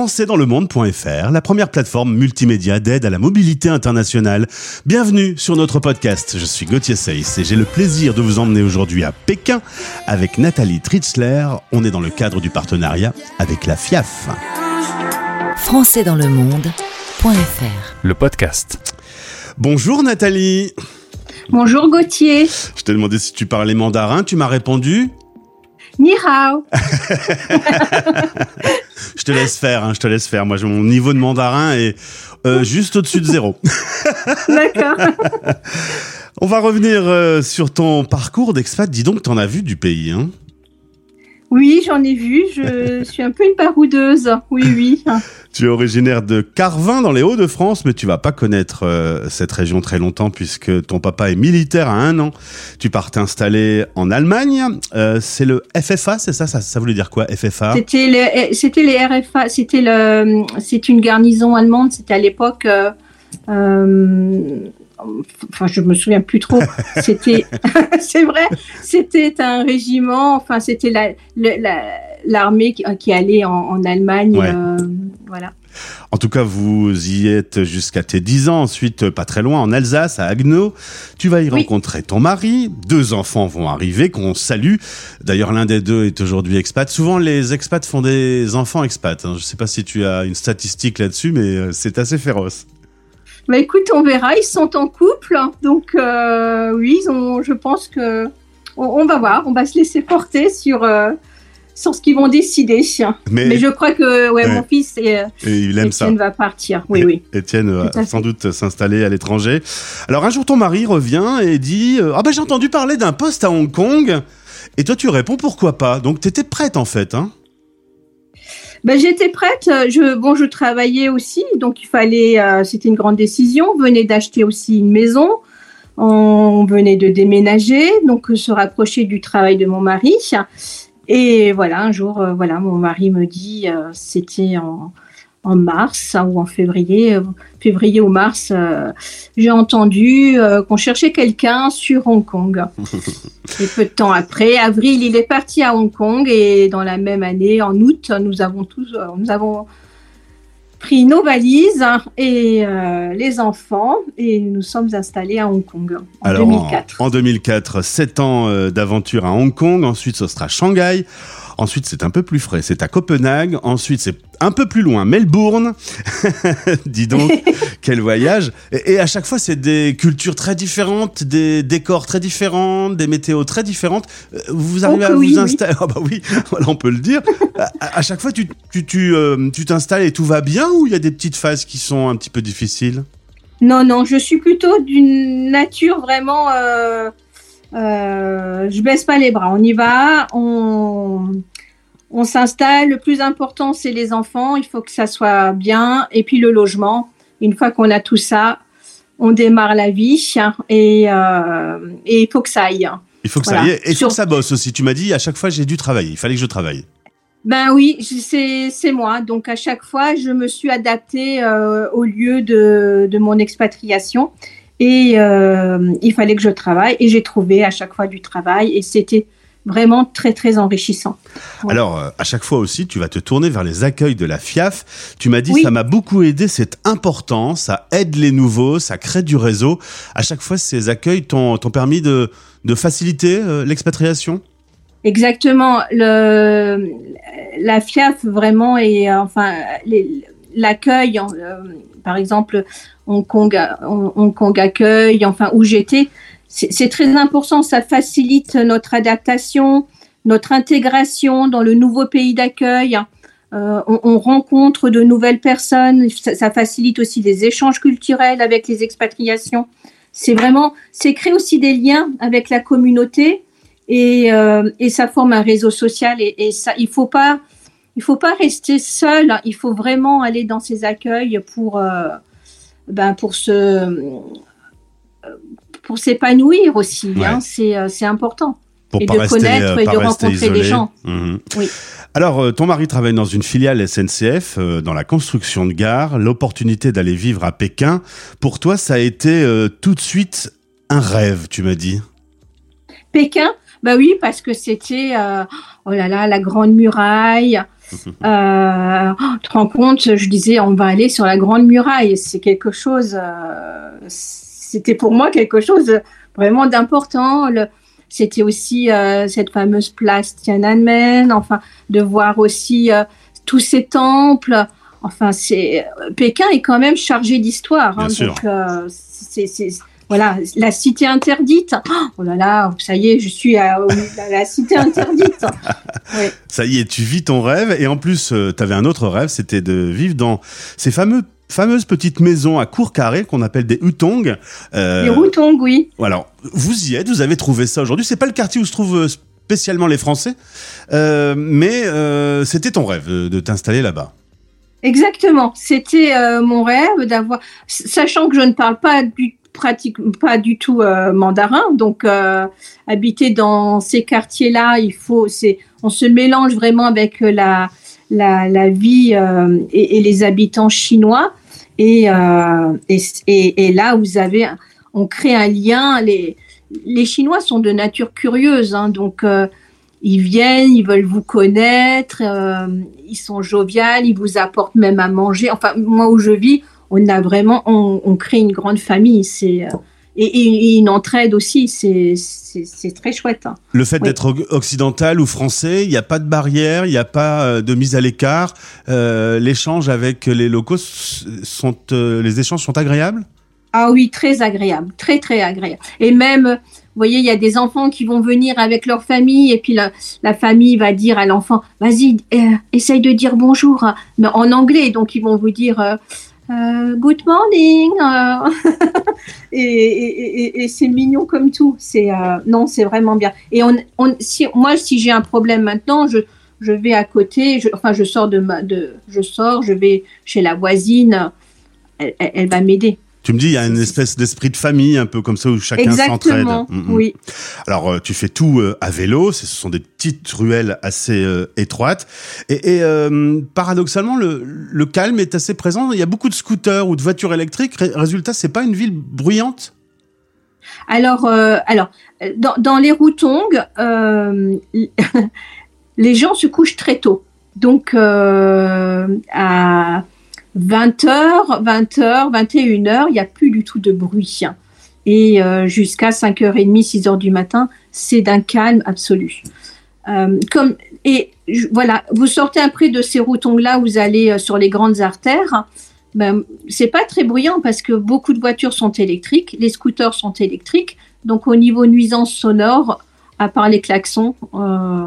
françaisdanslemonde.fr, la première plateforme multimédia d'aide à la mobilité internationale. Bienvenue sur notre podcast. Je suis Gauthier Seyss et j'ai le plaisir de vous emmener aujourd'hui à Pékin avec Nathalie Tritzler. On est dans le cadre du partenariat avec la FIAF. françaisdanslemonde.fr Le podcast. Bonjour Nathalie. Bonjour Gauthier. Je t'ai demandé si tu parlais mandarin, tu m'as répondu Ni hao. Je te laisse faire, hein, je te laisse faire. Moi, mon niveau de mandarin est euh, juste au-dessus de zéro. D'accord. On va revenir euh, sur ton parcours d'expat. Dis donc, t'en as vu du pays, hein? Oui, j'en ai vu. Je suis un peu une baroudeuse. Oui, oui. Tu es originaire de Carvin dans les Hauts-de-France, mais tu vas pas connaître euh, cette région très longtemps puisque ton papa est militaire à un an. Tu pars t'installer en Allemagne. Euh, c'est le FFA, c'est ça, ça Ça voulait dire quoi, FFA C'était les, c'était les RFA. C'était le, c'est une garnison allemande. C'était à l'époque. euh, Enfin, je me souviens plus trop. C'était, c'est vrai, c'était un régiment. Enfin, c'était la, le- la- l'armée qui, qui allait en, en Allemagne. Ouais. euh, voilà. En tout cas, vous y êtes jusqu'à tes 10 ans. Ensuite, pas très loin, en Alsace, à Haguenau. Tu vas y Oui. rencontrer ton mari. Deux enfants vont arriver, qu'on salue. D'ailleurs, l'un des deux est aujourd'hui expat. Souvent, les expats font des enfants expats. hein. Je sais pas si tu as une statistique là-dessus, mais euh, c'est assez féroce. Bah écoute, on verra. Ils sont en couple, donc euh, oui, ils ont, je pense que on, on va voir. On va se laisser porter sur euh, sur ce qu'ils vont décider. Mais, Mais je crois que ouais, Ouais. mon fils et, euh, et il aime ça. Étienne va partir. Oui, oui. Étienne va sans fait. doute s'installer à l'étranger. Alors un jour, ton mari revient et dit Ah ben j'ai entendu parler d'un poste à Hong Kong. Et toi, tu réponds pourquoi pas? Donc t'étais prête en fait. Hein Ben, j'étais prête. Je, bon, je travaillais aussi, donc il fallait. euh, C'était une grande décision. On venait d'acheter aussi une maison. On venait de déménager, donc euh, se rapprocher du travail de mon mari. Et voilà, un jour, euh, voilà, mon mari me dit, c'était en, en mars hein, ou en février, euh, février ou mars, euh, j'ai entendu euh, qu'on cherchait quelqu'un sur Hong Kong. et peu de temps après, avril, il est parti à Hong Kong et dans la même année, en août, nous avons tous, euh, nous avons pris nos valises hein, et les enfants et nous sommes installés à Hong Kong en Alors, en- 2004. En, 2004, 7 ans d'aventure à Hong Kong. Ensuite, ce sera Shanghai. Ensuite, c'est un peu plus frais, c'est à Copenhague. Ensuite, c'est un peu plus loin, Melbourne. Dis donc, quel voyage. Et, et à chaque fois, c'est des cultures très différentes, des décors très différents, des météos très différentes. Euh, Vous arrivez Oh à vous oui. installer Ah bah oui, voilà, on peut le dire. À, à chaque fois, tu tu tu euh, tu t'installes et tout va bien ou il y a des petites phases qui sont un petit peu difficiles? Non, non, je suis plutôt d'une nature vraiment. Euh, euh, je baisse pas les bras. On y va, on, on s'installe. Le plus important, c'est les enfants. Il faut que ça soit bien. Et puis le logement. Une fois qu'on a tout ça, on démarre la vie. hein, Et, euh, et il faut que ça aille. Il faut que Voilà. ça est. Et il faut Sur- que ça bosse aussi. Tu m'as dit, à chaque fois, j'ai dû travailler. Il fallait que je travaille. Ben oui, c'est c'est moi. Donc à chaque fois, je me suis adaptée euh, au lieu de, de mon expatriation et euh, il fallait que je travaille et j'ai trouvé à chaque fois du travail et c'était vraiment très très enrichissant. Ouais. Alors, euh, à chaque fois aussi, tu vas te tourner vers les accueils de la FIAF. Tu m'as dit, Oui. ça m'a beaucoup aidé, c'est important, ça aide les nouveaux, ça crée du réseau. À chaque fois, ces accueils t'ont permis de, de faciliter euh, l'expatriation? Exactement. Le, la FIAF vraiment et euh, enfin l'accueil, euh, par exemple Hong Kong, Hong Hong Kong accueil, enfin où j'étais, c'est très important. Ça facilite notre adaptation, notre intégration dans le nouveau pays d'accueil. Euh, on, on rencontre de nouvelles personnes. Ça, facilite aussi les échanges culturels avec les expatriations. C'est vraiment, c'est créer aussi des liens avec la communauté et, euh, ça forme un réseau social et, ça il faut faut pas rester seul il faut vraiment aller dans ces accueils pour euh, ben pour se pour s'épanouir aussi Ouais. hein, c'est euh, c'est important pour Et pas de rester, connaître et pas de rencontrer des gens. Mhm. Oui. Alors, euh, ton mari travaille dans une filiale SNCF, euh, dans la construction de gares. L'opportunité d'aller vivre à Pékin, pour toi, ça a été euh, tout de suite un rêve, tu m'as dit. Pékin? Bah oui parce que c'était euh, oh là là la grande muraille Euh, tu te rends compte, je disais, on va aller sur la Grande Muraille. C'est quelque chose, euh, c'était pour moi quelque chose vraiment d'important. C'était aussi euh, cette fameuse place Tiananmen, enfin, de voir aussi euh, tous ces temples. Enfin, c'est Pékin est quand même chargé d'histoire. Hein, donc, euh, c'est voilà, la cité interdite. Oh là là, ça y est, je suis à, la cité interdite. Ça y est, tu vis ton rêve. Et en plus, tu avais un autre rêve, c'était de vivre dans ces fameux fameuses petites maisons à court carré qu'on appelle des hutong. Euh, des hutong, oui. Alors, vous y êtes, vous avez trouvé ça aujourd'hui. C'est pas le quartier où se trouvent euh, spécialement les Français, euh, mais euh, c'était ton rêve de, t'installer là-bas. Exactement, c'était mon rêve d'avoir, sachant que je ne parle pas du pratique pas du tout euh, mandarin. Donc, euh, habiter dans ces quartiers-là, il faut, c'est, on se mélange vraiment avec la, la, la vie euh, et, et, les habitants chinois. Et, euh, et, et, là, vous avez, on crée un lien. Les, les Chinois sont de nature curieuse, hein, donc euh, ils viennent, ils veulent vous connaître, ils sont joviales, ils vous apportent même à manger. Enfin, moi où je vis, on a vraiment, on, on crée une grande famille. C'est euh, et, et, une entraide aussi, c'est très chouette. Hein. Le fait oui. d'être occidental ou français, il n'y a pas de barrière, il n'y a pas euh, de mise à l'écart. Euh, L'échange avec les locaux sont, euh, les échanges sont agréables? Ah oui, très agréable, très très agréable. Et même, vous voyez, il y a des enfants qui vont venir avec leur famille et puis la, la famille va dire à l'enfant, vas-y, euh, essaye de dire bonjour, mais en anglais. Donc ils vont vous dire. Euh, good morning. Euh, et, c'est mignon comme tout. C'est euh, non c'est vraiment bien. Et on, on si moi si j'ai un problème maintenant je je vais à côté je, enfin je sors de ma de je sors je vais chez la voisine. Elle, elle va m'aider tu me dis, il y a une espèce d'esprit de famille, un peu comme ça, où chacun s'entraide. Exactement, mmh, oui. Alors, euh, tu fais tout euh, à vélo, ce sont des petites ruelles assez euh, étroites. Et, et euh, paradoxalement, le, le, calme est assez présent. Il y a beaucoup de scooters ou de voitures électriques. Résultat, c'est pas une ville bruyante? Alors, euh, alors dans, dans les Routongs, les gens se couchent très tôt. Donc, à 20h, 20h, 21h, il n'y a plus du tout de bruit. Et euh, jusqu'à 5h30, 6h du matin, c'est d'un calme absolu. Euh, comme, et voilà, vous sortez après de ces routons-là, vous allez euh, sur les grandes artères. Ben, c'est pas très bruyant parce que beaucoup de voitures sont électriques, les scooters sont électriques. Donc au niveau nuisance sonore, à part les klaxons, euh,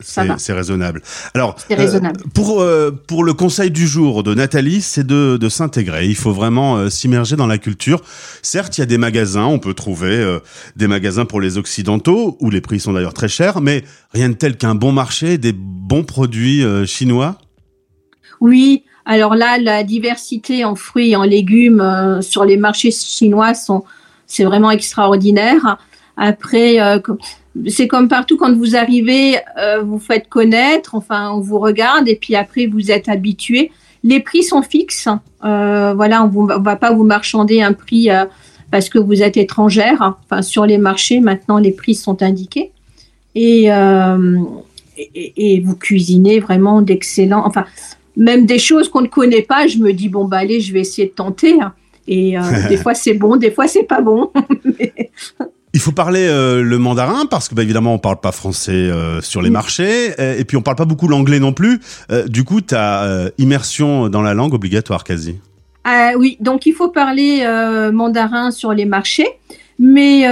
c'est raisonnable. Alors, raisonnable. Euh, pour, euh, pour le conseil du jour de Nathalie, c'est de, de s'intégrer. Il faut vraiment s'immerger dans la culture. Certes, il y a des magasins, on peut trouver des magasins pour les occidentaux, où les prix sont d'ailleurs très chers, mais rien de tel qu'un bon marché, des bons produits chinois? Oui, alors là, la diversité en fruits et en légumes sur les marchés chinois sont, c'est vraiment extraordinaire. Après, c'est comme partout quand vous arrivez, euh, vous faites connaître, enfin on vous regarde et puis après vous êtes habitué. Les prix sont fixes, euh, voilà, on ne va pas vous marchander un prix euh, parce que vous êtes étrangère. Enfin sur les marchés maintenant les prix sont indiqués et, et, et vous cuisinez vraiment d'excellents, enfin même des choses qu'on ne connaît pas. Je me dis bon bah allez, je vais essayer de tenter. Et euh, des fois c'est bon, des fois c'est pas bon. Mais... Il faut parler euh, le mandarin parce que bah, évidemment on parle pas français euh, sur les oui. marchés et puis on parle pas beaucoup l'anglais non plus. Euh, du coup, tu as immersion dans la langue obligatoire quasi. Ah oui, donc il faut parler mandarin sur les marchés, mais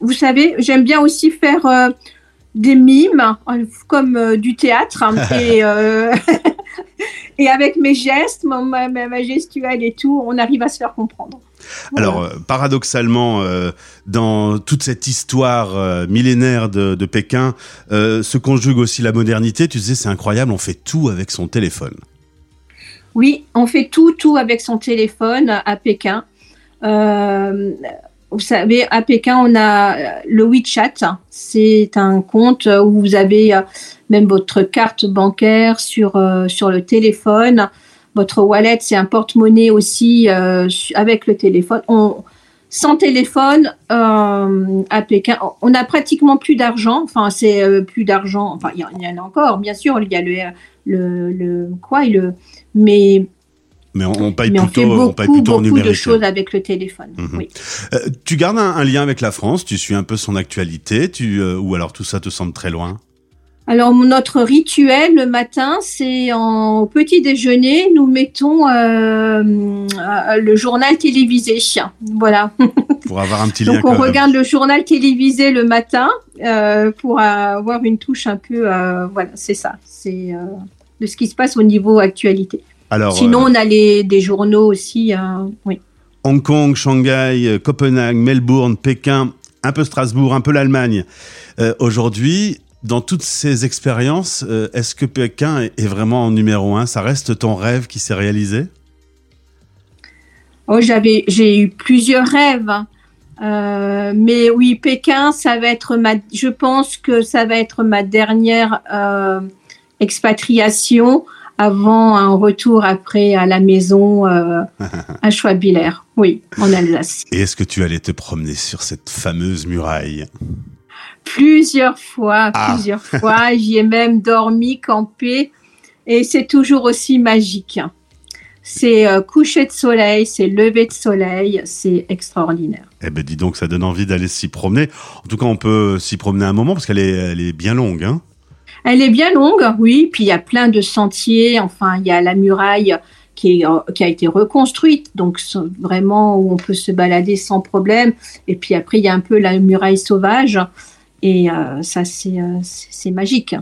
vous savez, j'aime bien aussi faire des mimes comme du théâtre hein, et et avec mes gestes, ma gestuelle et tout, on arrive à se faire comprendre. Alors, euh, paradoxalement, euh, dans toute cette histoire euh, millénaire de, de Pékin, euh, se conjugue aussi la modernité. Tu disais, c'est incroyable, on fait tout avec son téléphone. Oui, on fait tout, tout avec son téléphone à Pékin. Vous savez, à Pékin, on a le WeChat. C'est un compte où vous avez même votre carte bancaire sur, sur le téléphone. Votre wallet, c'est un porte-monnaie aussi euh, avec le téléphone. On, sans téléphone, euh, à Pékin, on n'a pratiquement plus d'argent. Enfin, c'est euh, plus d'argent. Enfin, il y, y, en a encore, bien sûr. Il y a le, le, le quoi, le, mais mais on, on paye mais on plutôt, fait on beaucoup, paye plutôt beaucoup de choses avec le téléphone. Mhm. Oui. Euh, tu gardes un, un lien avec la France, tu suis un peu son actualité, tu, euh, ou alors tout ça te semble très loin? Alors notre rituel le matin, c'est en au petit déjeuner, nous mettons euh, euh, le journal télévisé. Voilà. pour avoir un petit lien Donc on même. regarde le journal télévisé le matin euh, pour avoir une touche un peu, euh, voilà, c'est ça, c'est de ce qui se passe au niveau actualité. Alors, Sinon, on a les des journaux aussi, oui. Hong Kong, Shanghai, Copenhague, Melbourne, Pékin, un peu Strasbourg, un peu l'Allemagne. Aujourd'hui, dans toutes ces expériences, euh, est-ce que Pékin est, vraiment en numéro un? Ça reste ton rêve qui s'est réalisé? Oh, j'avais, j'ai eu plusieurs rêves, hein. Euh, mais oui, Pékin, ça va être ma, je pense que ça va être ma dernière euh, expatriation avant un retour après à la maison euh, à Schwabiller. Oui, en Alsace. Et est-ce que tu allais te promener sur cette fameuse muraille? Plusieurs fois, Ah. plusieurs fois. J'y ai même dormi, campé, et c'est toujours aussi magique. C'est euh, coucher de soleil, c'est lever de soleil, c'est extraordinaire. Eh ben dis donc, ça donne envie d'aller s'y promener. En tout cas, on peut s'y promener un moment parce qu'elle est, elle est bien longue. Hein Elle est bien longue, oui, puis il y a plein de sentiers, enfin il y a la muraille qui, est, euh, qui a été reconstruite, donc vraiment où on peut se balader sans problème. Et puis après, il y a un peu la muraille sauvage, et euh, ça c'est euh, c'est magique.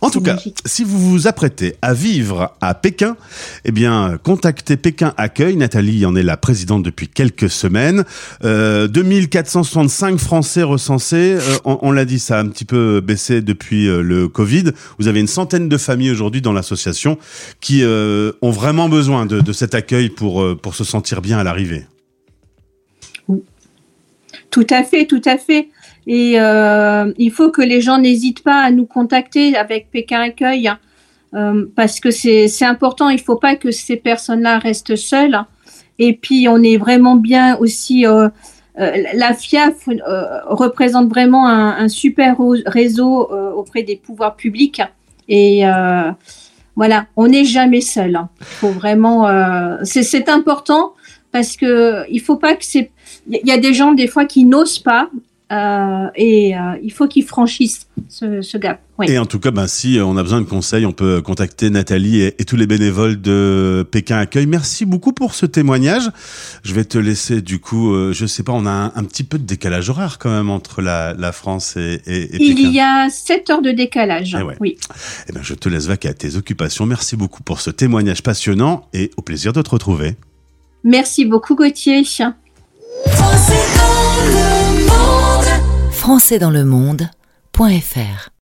En tout cas, si vous vous apprêtez à vivre à Pékin, eh bien, contactez Pékin Accueil. Nathalie en est la présidente depuis quelques semaines. Euh, 2465 Français recensés. Euh, on on l'a dit, ça a un petit peu baissé depuis le Covid. Vous avez une centaine de familles aujourd'hui dans l'association qui ont vraiment besoin de, de cet accueil pour, pour se sentir bien à l'arrivée. Tout à fait, tout à fait. Et euh, il faut que les gens n'hésitent pas à nous contacter avec Pékin Accueil, hein, euh, parce que c'est important. Il ne faut pas que ces personnes-là restent seules. Et puis, on est vraiment bien aussi. euh, la FIAF représente vraiment un, super réseau auprès des pouvoirs publics. Et voilà, on n'est jamais seul. hein. Faut vraiment. c'est important parce que il faut pas que c'est. Il y a des gens des fois qui n'osent pas euh, et euh, il faut qu'ils franchissent ce, ce gap. Oui. Et en tout cas, ben, si on a besoin de conseils, on peut contacter Nathalie et, et tous les bénévoles de Pékin Accueil. Merci beaucoup pour ce témoignage. Je vais te laisser, du coup, euh, je sais pas, on a un, un petit peu de décalage horaire quand même entre la, la France et, et, et Il Pékin. y a 7 heures de décalage. Eh ouais. Oui. Eh ben, je te laisse vaquer à tes occupations. Merci beaucoup pour ce témoignage passionnant et au plaisir de te retrouver. Merci beaucoup Gauthier. Français dans le monde.fr